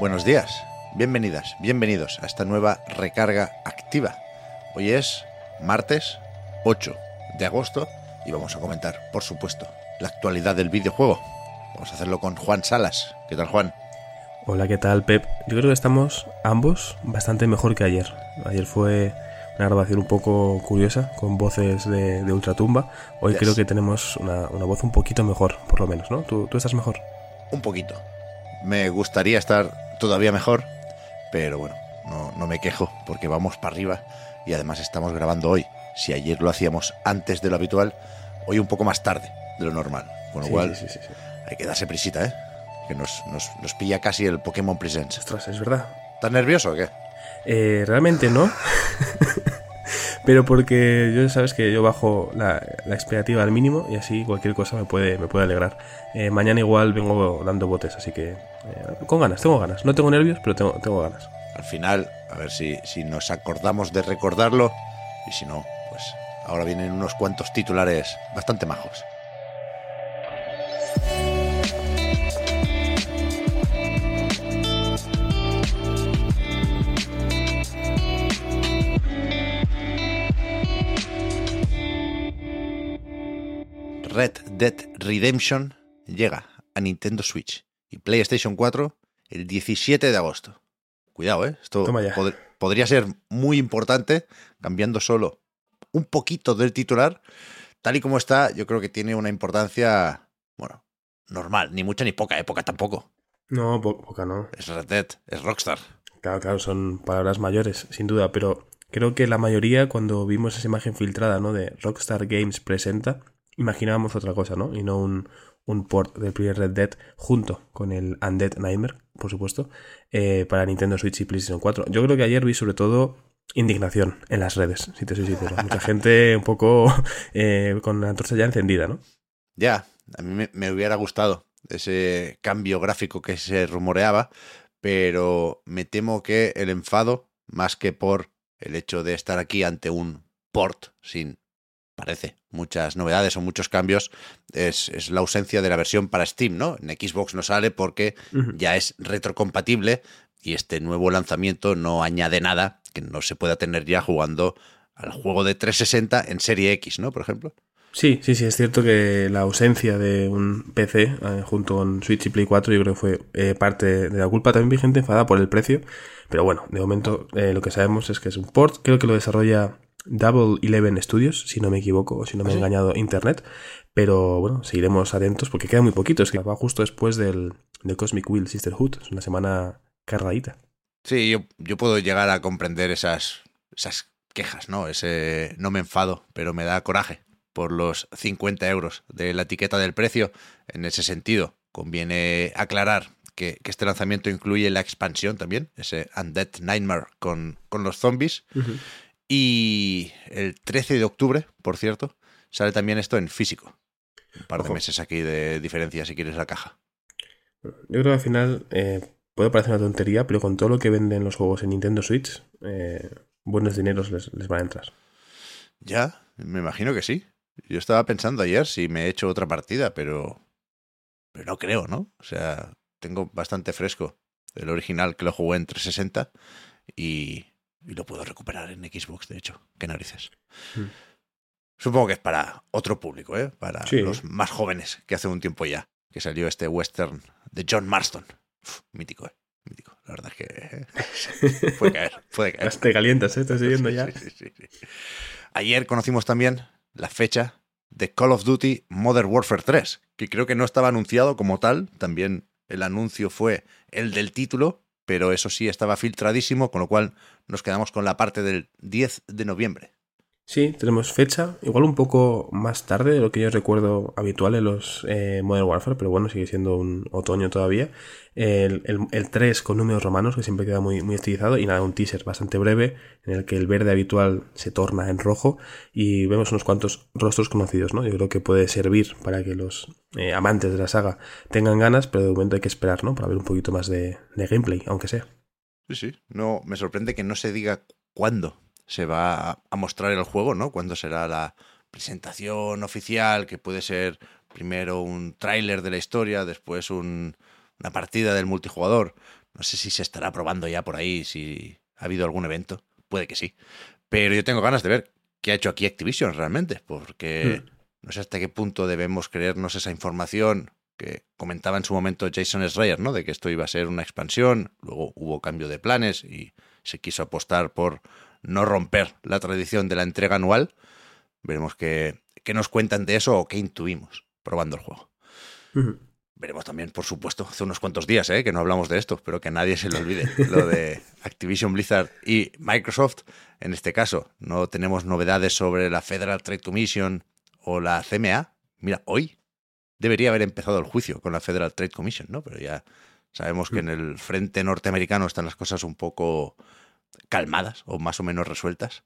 Buenos días, bienvenidas, bienvenidos a esta nueva recarga activa. Hoy es martes 8 de agosto y vamos a comentar, por supuesto, la actualidad del videojuego. Vamos a hacerlo con Juan Salas. ¿Qué tal, Juan? Hola, ¿qué tal, Pep? Yo creo que estamos ambos bastante mejor que ayer. Ayer fue una grabación un poco curiosa, con voces de, de ultratumba. Hoy Yes. creo que tenemos una, una voz un poquito mejor, por lo menos, ¿no? ¿Tú, tú estás mejor? Un poquito. Me gustaría estar todavía mejor, pero bueno, no, no me quejo porque vamos para arriba y además estamos grabando hoy. Si ayer lo hacíamos antes de lo habitual, hoy un poco más tarde de lo normal. Con lo Sí, cual sí, sí, hay que darse prisita, ¿eh? Que nos, nos, nos pilla casi el Pokémon Presents. Ostras, es verdad. ¿Estás nervioso o qué? Eh, realmente no. Pero porque yo sabes que yo bajo la, la expectativa al mínimo y así cualquier cosa me puede, me puede alegrar. Eh, mañana igual vengo dando botes, así que eh, con ganas, tengo ganas. No tengo nervios, pero tengo, tengo ganas. Al final, a ver si, si nos acordamos de recordarlo y si no, pues ahora vienen unos cuantos titulares bastante majos. Red Dead Redemption llega a Nintendo Switch y PlayStation 4 el 17 de agosto. Cuidado, ¿eh? Esto pod- podría ser muy importante, cambiando solo un poquito del titular. Tal y como está, yo creo que tiene una importancia, bueno, normal, ni mucha ni poca época tampoco. No, po- poca no. Es Red Dead, es Rockstar. Claro, claro, son palabras mayores, sin duda, pero creo que la mayoría cuando vimos esa imagen filtrada, ¿no? De Rockstar Games presenta, imaginábamos otra cosa, ¿no? Y no un, un port del primer Red Dead junto con el Undead Nightmare, por supuesto, eh, para Nintendo Switch y PlayStation 4. Yo creo que ayer vi sobre todo indignación en las redes, si te soy sincero. Mucha gente un poco eh, con la antorcha ya encendida, ¿no? Ya, a mí me, me hubiera gustado ese cambio gráfico que se rumoreaba, pero me temo que el enfado, más que por el hecho de estar aquí ante un port sin, parece, muchas novedades o muchos cambios, es, es la ausencia de la versión para Steam, ¿no? En Xbox no sale porque ya es retrocompatible y este nuevo lanzamiento no añade nada que no se pueda tener ya jugando al juego de 360 en Serie X, ¿no? Por ejemplo. Sí, sí, sí, es cierto que la ausencia de un PC eh, junto con Switch y Play 4 yo creo que fue eh, parte de la culpa también vigente enfadada por el precio, pero bueno, de momento eh, lo que sabemos es que es un port, creo que lo desarrolla Double Eleven Studios, si no me equivoco o si no me ¿Ah, ha sí? engañado internet, pero bueno, seguiremos atentos porque queda muy poquito, es que va justo después del, del Cosmic Wheel Sisterhood, es una semana cargadita. Sí, yo, yo puedo llegar a comprender esas, esas quejas, ¿no? Ese no me enfado, pero me da coraje por los 50 euros de la etiqueta del precio. En ese sentido, conviene aclarar que, que este lanzamiento incluye la expansión también, ese Undead Nightmare con, con los zombies. Y el 13 de octubre, por cierto, sale también esto en físico. Un par de meses aquí de diferencia si quieres la caja. Yo creo que al final eh, puede parecer una tontería, pero con todo lo que venden los juegos en Nintendo Switch, eh, buenos dineros les, les van a entrar. Ya, me imagino que sí. Yo estaba pensando ayer si me he hecho otra partida, pero. Pero no creo, ¿no? O sea, tengo bastante fresco el original que lo jugué en 360 y, y lo puedo recuperar en Xbox, de hecho. Qué narices. Mm. Supongo que es para otro público, ¿eh? Para Sí. los más jóvenes que hace un tiempo ya. Que salió este western de John Marston. Uf, mítico, ¿eh? Mítico. La verdad es que. Puede caer, puede caer. Te calientas, ¿eh? Estás siguiendo Sí, ya. sí, sí, sí, sí. Ayer conocimos también la fecha de Call of Duty Modern Warfare 3, que creo que no estaba anunciado como tal. También el anuncio fue el del título, pero eso sí estaba filtradísimo, con lo cual nos quedamos con la parte del 10 de noviembre. Sí, tenemos fecha, igual un poco más tarde de lo que yo recuerdo habitual en los eh, Modern Warfare, pero bueno, sigue siendo un otoño todavía. El, el, 3 con números romanos, que siempre queda muy, estilizado, y nada, un teaser bastante breve en el que el verde habitual se torna en rojo y vemos unos cuantos rostros conocidos, ¿no? Yo creo que puede servir para que los eh, amantes de la saga tengan ganas, pero de momento hay que esperar, ¿no? Para ver un poquito más de, de gameplay, aunque sea. Sí, sí, no, me sorprende que no se diga cuándo se va a mostrar el juego, ¿no? Cuándo será la presentación oficial, que puede ser primero un tráiler de la historia, después una partida del multijugador. No sé si se estará probando ya por ahí, si ha habido algún evento. Puede que sí. Pero yo tengo ganas de ver qué ha hecho aquí Activision realmente, porque hmm. no sé hasta qué punto debemos creernos esa información que comentaba en su momento Jason Schreier, ¿no? De que esto iba a ser una expansión, luego hubo cambio de planes y se quiso apostar por no romper la tradición de la entrega anual. Veremos qué, nos cuentan de eso o qué intuimos probando el juego. Veremos también, por supuesto, hace unos cuantos días ¿eh? que no hablamos de esto, pero que nadie se lo olvide, lo de Activision Blizzard y Microsoft. En este caso, no tenemos novedades sobre la Federal Trade Commission o la CMA. Mira, hoy debería haber empezado el juicio con la Federal Trade Commission, ¿no? Pero ya sabemos que en el frente norteamericano están las cosas un poco calmadas o más o menos resueltas,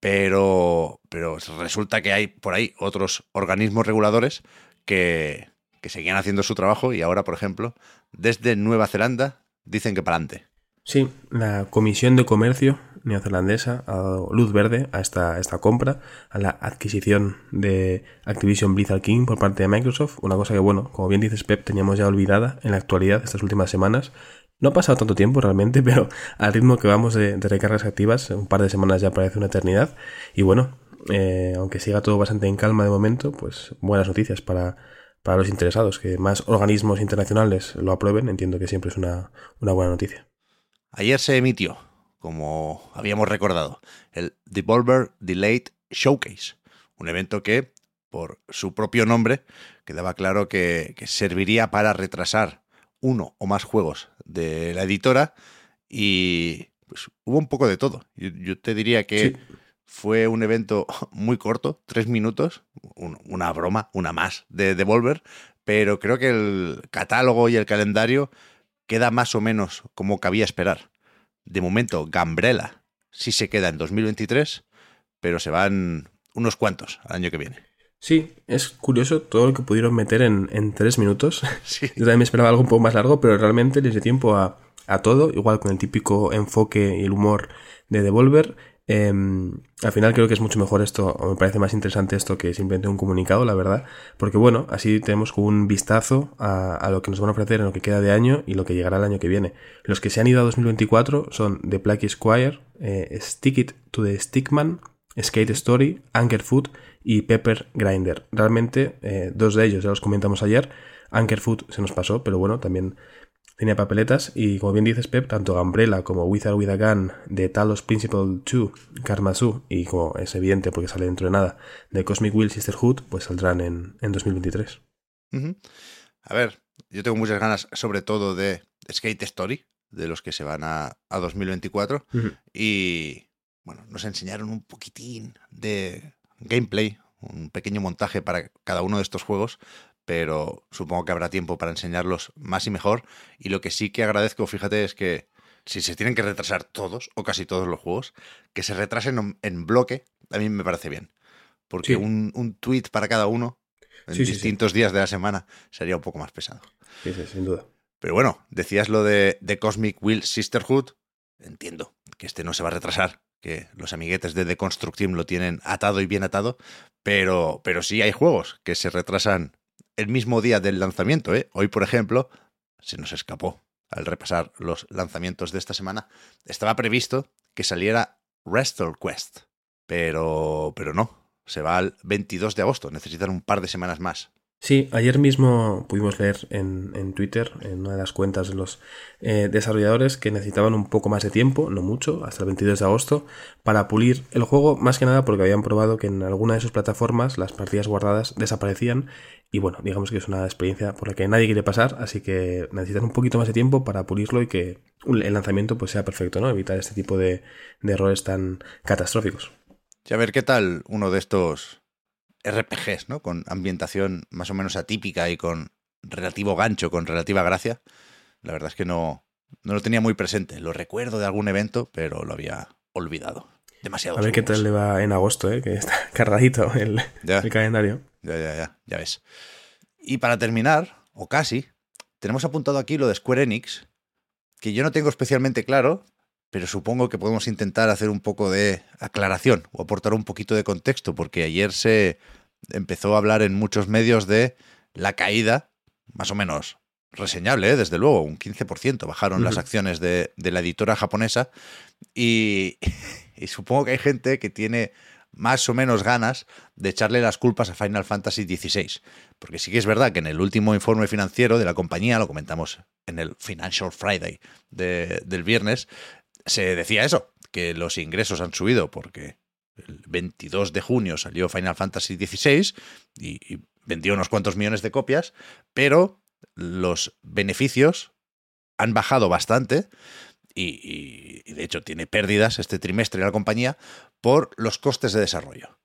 pero, pero resulta que hay por ahí otros organismos reguladores que, que seguían haciendo su trabajo y ahora, por ejemplo, desde Nueva Zelanda dicen que para adelante. Sí, la Comisión de Comercio neozelandesa ha dado luz verde a esta, esta compra, a la adquisición de Activision Blizzard King por parte de Microsoft. Una cosa que, bueno, como bien dices Pep, teníamos ya olvidada en la actualidad estas últimas semanas no ha pasado tanto tiempo realmente, pero al ritmo que vamos de, recargas activas, un par de semanas ya parece una eternidad. Y bueno, eh, aunque siga todo bastante en calma de momento, pues buenas noticias para, para los interesados. Que más organismos internacionales lo aprueben, entiendo que siempre es una, una buena noticia. Ayer se emitió, como habíamos recordado, el Devolver Delayed Showcase, un evento que, por su propio nombre, quedaba claro que, que serviría para retrasar uno o más juegos de la editora y pues, hubo un poco de todo. Yo, te diría que fue un evento muy corto, tres minutos, una broma, una más de Devolver, pero creo que el catálogo y el calendario queda más o menos como cabía esperar. De momento, Gambrella sí se queda en 2023, pero se van unos cuantos al año que viene. Sí, es curioso todo lo que pudieron meter en, en tres minutos. Yo también me esperaba algo un poco más largo, pero realmente les dio tiempo a, a todo, igual con el típico enfoque y el humor de Devolver. Em, al final creo que es mucho mejor esto, o me parece más interesante esto que simplemente un comunicado, la verdad, porque bueno, así tenemos un vistazo a, a, lo que nos van a ofrecer en lo que queda de año y lo que llegará el año que viene. Los que se han ido a 2024 son The Plague Squire, eh, Stick It to the Stickman, Skate Story, Anchor Food y Pepper Grinder. Realmente, eh, dos de ellos ya los comentamos ayer. Anchor Food se nos pasó, pero bueno, también tenía papeletas. Y como bien dices, Pep, tanto Gambrella como Wizard with a Gun de Talos Principle 2, Karmasu, y como es evidente porque sale dentro de nada, de Cosmic Will Sisterhood, pues saldrán en, en 2023. A ver, yo tengo muchas ganas, sobre todo de Skate Story, de los que se van a, a 2024. Y bueno, nos enseñaron un poquitín de gameplay, un pequeño montaje para cada uno de estos juegos, pero supongo que habrá tiempo para enseñarlos más y mejor. Y lo que sí que agradezco, fíjate, es que si se tienen que retrasar todos o casi todos los juegos, que se retrasen en bloque, a mí me parece bien. Porque un, un tweet para cada uno en distintos días de la semana sería un poco más pesado. Sí, sí, sin duda. Pero bueno, decías lo de, de Cosmic Will Sisterhood. Entiendo que este no se va a retrasar, que los amiguetes de The Construct Team lo tienen atado y bien atado, pero, pero sí hay juegos que se retrasan el mismo día del lanzamiento. ¿eh? Hoy, por ejemplo, se nos escapó al repasar los lanzamientos de esta semana. Estaba previsto que saliera Wrestle Quest, pero, pero no, se va al 22 de agosto, necesitan un par de semanas más. Sí, ayer mismo pudimos leer en, en, Twitter, en una de las cuentas de los eh, desarrolladores, que necesitaban un poco más de tiempo, no mucho, hasta el 22 de agosto, para pulir el juego, más que nada porque habían probado que en alguna de sus plataformas las partidas guardadas desaparecían y bueno, digamos que es una experiencia por la que nadie quiere pasar, así que necesitan un poquito más de tiempo para pulirlo y que el lanzamiento pues sea perfecto, ¿no? Evitar este tipo de, de errores tan catastróficos. Y a ver qué tal uno de estos RPGs, ¿no? Con ambientación más o menos atípica y con relativo gancho, con relativa gracia. La verdad es que no, no lo tenía muy presente. Lo recuerdo de algún evento, pero lo había olvidado. Demasiado. A ver qué tal le va en agosto, ¿eh? que está cargadito el, el calendario. Ya, ya, ya, ya ves. Y para terminar, o casi, tenemos apuntado aquí lo de Square Enix, que yo no tengo especialmente claro, pero supongo que podemos intentar hacer un poco de aclaración o aportar un poquito de contexto, porque ayer se empezó a hablar en muchos medios de la caída, más o menos reseñable, ¿eh? desde luego, un 15% bajaron las acciones de, de, la editora japonesa y, y supongo que hay gente que tiene más o menos ganas de echarle las culpas a Final Fantasy XVI. Porque sí que es verdad que en el último informe financiero de la compañía, lo comentamos en el Financial Friday de, del viernes, se decía eso, que los ingresos han subido porque el 22 de junio salió Final Fantasy XVI y, y vendió unos cuantos millones de copias, pero los beneficios han bajado bastante y, y, de hecho tiene pérdidas este trimestre la compañía por los costes de desarrollo.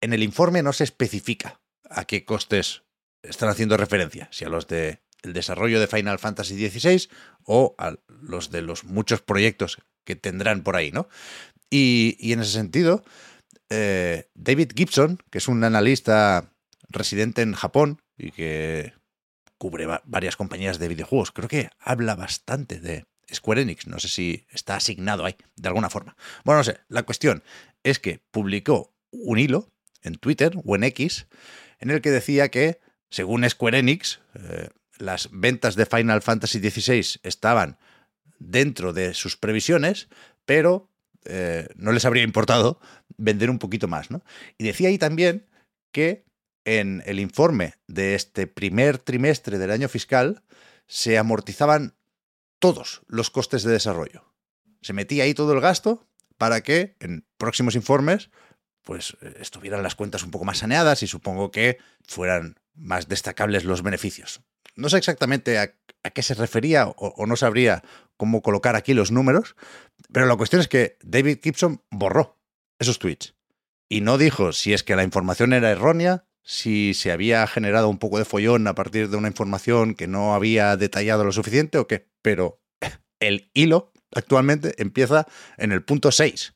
En el informe no se especifica a qué costes están haciendo referencia, si a los de el desarrollo de Final Fantasy XVI o a los de los muchos proyectos que tendrán por ahí, ¿no? Y, en ese sentido, eh, David Gibson, que es un analista residente en Japón y que cubre varias compañías de videojuegos, creo que habla bastante de Square Enix. No sé si está asignado ahí, de alguna forma. Bueno, no sé. La cuestión es que publicó un hilo en Twitter o en X en el que decía que, según Square Enix, eh, las ventas de Final Fantasy XVI estaban dentro de sus previsiones, pero eh, no les habría importado vender un poquito más. ¿no? Y decía ahí también que en el informe de este primer trimestre del año fiscal se amortizaban todos los costes de desarrollo. Se metía ahí todo el gasto para que en próximos informes pues estuvieran las cuentas un poco más saneadas y supongo que fueran más destacables los beneficios. No sé exactamente a, a qué se refería o, o, no sabría cómo colocar aquí los números, pero la cuestión es que David Gibson borró esos tweets y no dijo si es que la información era errónea, si se había generado un poco de follón a partir de una información que no había detallado lo suficiente o qué, pero el hilo actualmente empieza en el punto 6,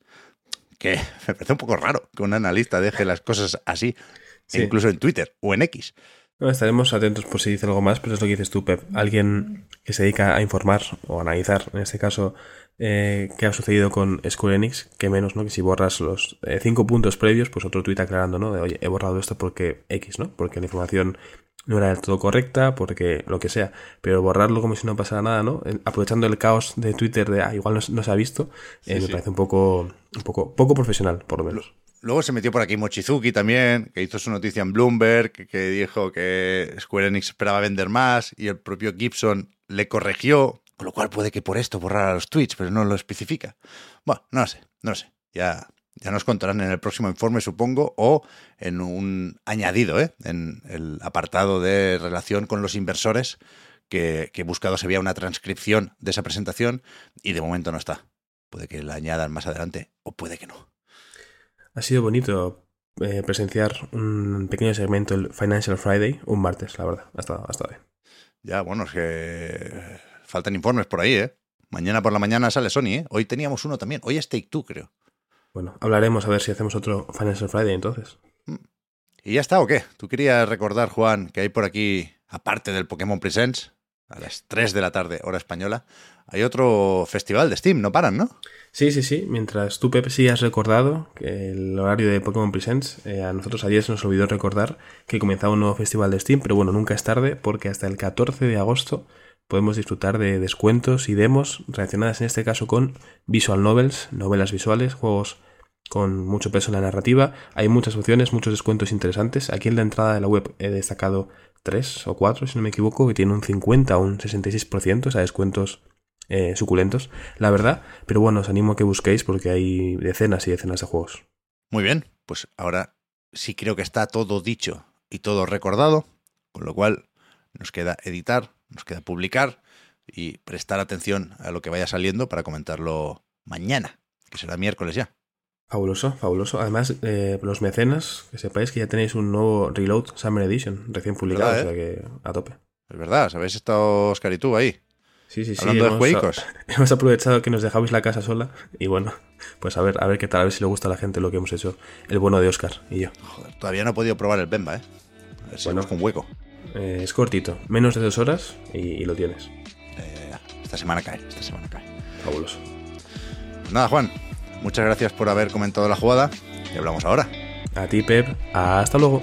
que me parece un poco raro que un analista deje las cosas así, sí. incluso en Twitter o en X. No, estaremos atentos por si dice algo más, pero es lo que dices tú, Pep. Alguien que se dedica a informar o analizar, en este caso, eh, qué ha sucedido con Square Enix, que menos, ¿no? Que si borras los eh, cinco puntos previos, pues otro tweet aclarando, ¿no? De, oye, he borrado esto porque X, ¿no? Porque la información no era del todo correcta, porque lo que sea. Pero borrarlo como si no pasara nada, ¿no? Aprovechando el caos de Twitter de, ah, igual no, no se ha visto, eh, sí, me sí. parece un poco, un poco, poco profesional, por lo menos. Luego se metió por aquí Mochizuki también, que hizo su noticia en Bloomberg, que dijo que Square Enix esperaba vender más y el propio Gibson le corrigió, con lo cual puede que por esto borrara los tweets, pero no lo especifica. Bueno, no lo sé, no lo sé. Ya, ya nos contarán en el próximo informe, supongo, o en un añadido, ¿eh? en el apartado de relación con los inversores, que, he buscado se veía una transcripción de esa presentación y de momento no está. Puede que la añadan más adelante o puede que no. Ha sido bonito eh, presenciar un pequeño segmento, el Financial Friday, un martes, la verdad. Ha estado, ha estado bien. Ya, bueno, es que faltan informes por ahí, ¿eh? Mañana por la mañana sale Sony, ¿eh? Hoy teníamos uno también. Hoy es Take Two, creo. Bueno, hablaremos a ver si hacemos otro Financial Friday entonces. ¿Y ya está o qué? Tú querías recordar, Juan, que hay por aquí, aparte del Pokémon Presents, a las 3 de la tarde, hora española, hay otro festival de Steam, no paran, ¿no? Sí, sí, sí. Mientras tú, Pepe, sí has recordado que el horario de Pokémon Presents, eh, a nosotros ayer se nos olvidó recordar que comenzaba un nuevo festival de Steam, pero bueno, nunca es tarde porque hasta el 14 de agosto podemos disfrutar de descuentos y demos relacionadas en este caso con visual novels, novelas visuales, juegos con mucho peso en la narrativa. Hay muchas opciones, muchos descuentos interesantes. Aquí en la entrada de la web he destacado tres o cuatro, si no me equivoco, que tienen un 50 o un 66%, o sea, descuentos eh, suculentos, la verdad. Pero bueno, os animo a que busquéis porque hay decenas y decenas de juegos. Muy bien, pues ahora sí creo que está todo dicho y todo recordado, con lo cual nos queda editar, nos queda publicar y prestar atención a lo que vaya saliendo para comentarlo mañana, que será miércoles ya. Fabuloso, fabuloso. Además, eh, los mecenas, que sepáis que ya tenéis un nuevo Reload Summer Edition recién publicado, ¿Verdad, o sea que a tope. Es verdad, ¿sabéis estado Oscar y tú ahí? Sí, sí, sí. Hablando de hemos- juegos. Hemos aprovechado que nos dejabais la casa sola y bueno, pues a ver, a ver qué tal, a ver si le gusta a la gente lo que hemos hecho, el bueno de Oscar y yo. Joder, todavía no he podido probar el Bemba, ¿eh? A ver si Bueno. un hueco. Eh, es cortito, menos de dos horas y, y lo tienes. Eh, esta semana cae, esta semana cae. Fabuloso. Nada, Juan, muchas gracias por haber comentado la jugada y hablamos ahora. A ti, Pep, hasta luego.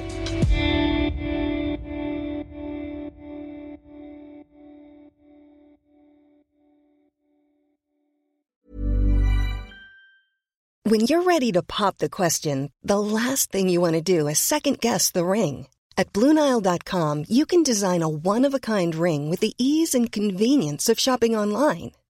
When you're ready to pop the question, the last thing you want to do is second guess the ring. At Bluenile.com, you can design a one of a kind ring with the ease and convenience of shopping online.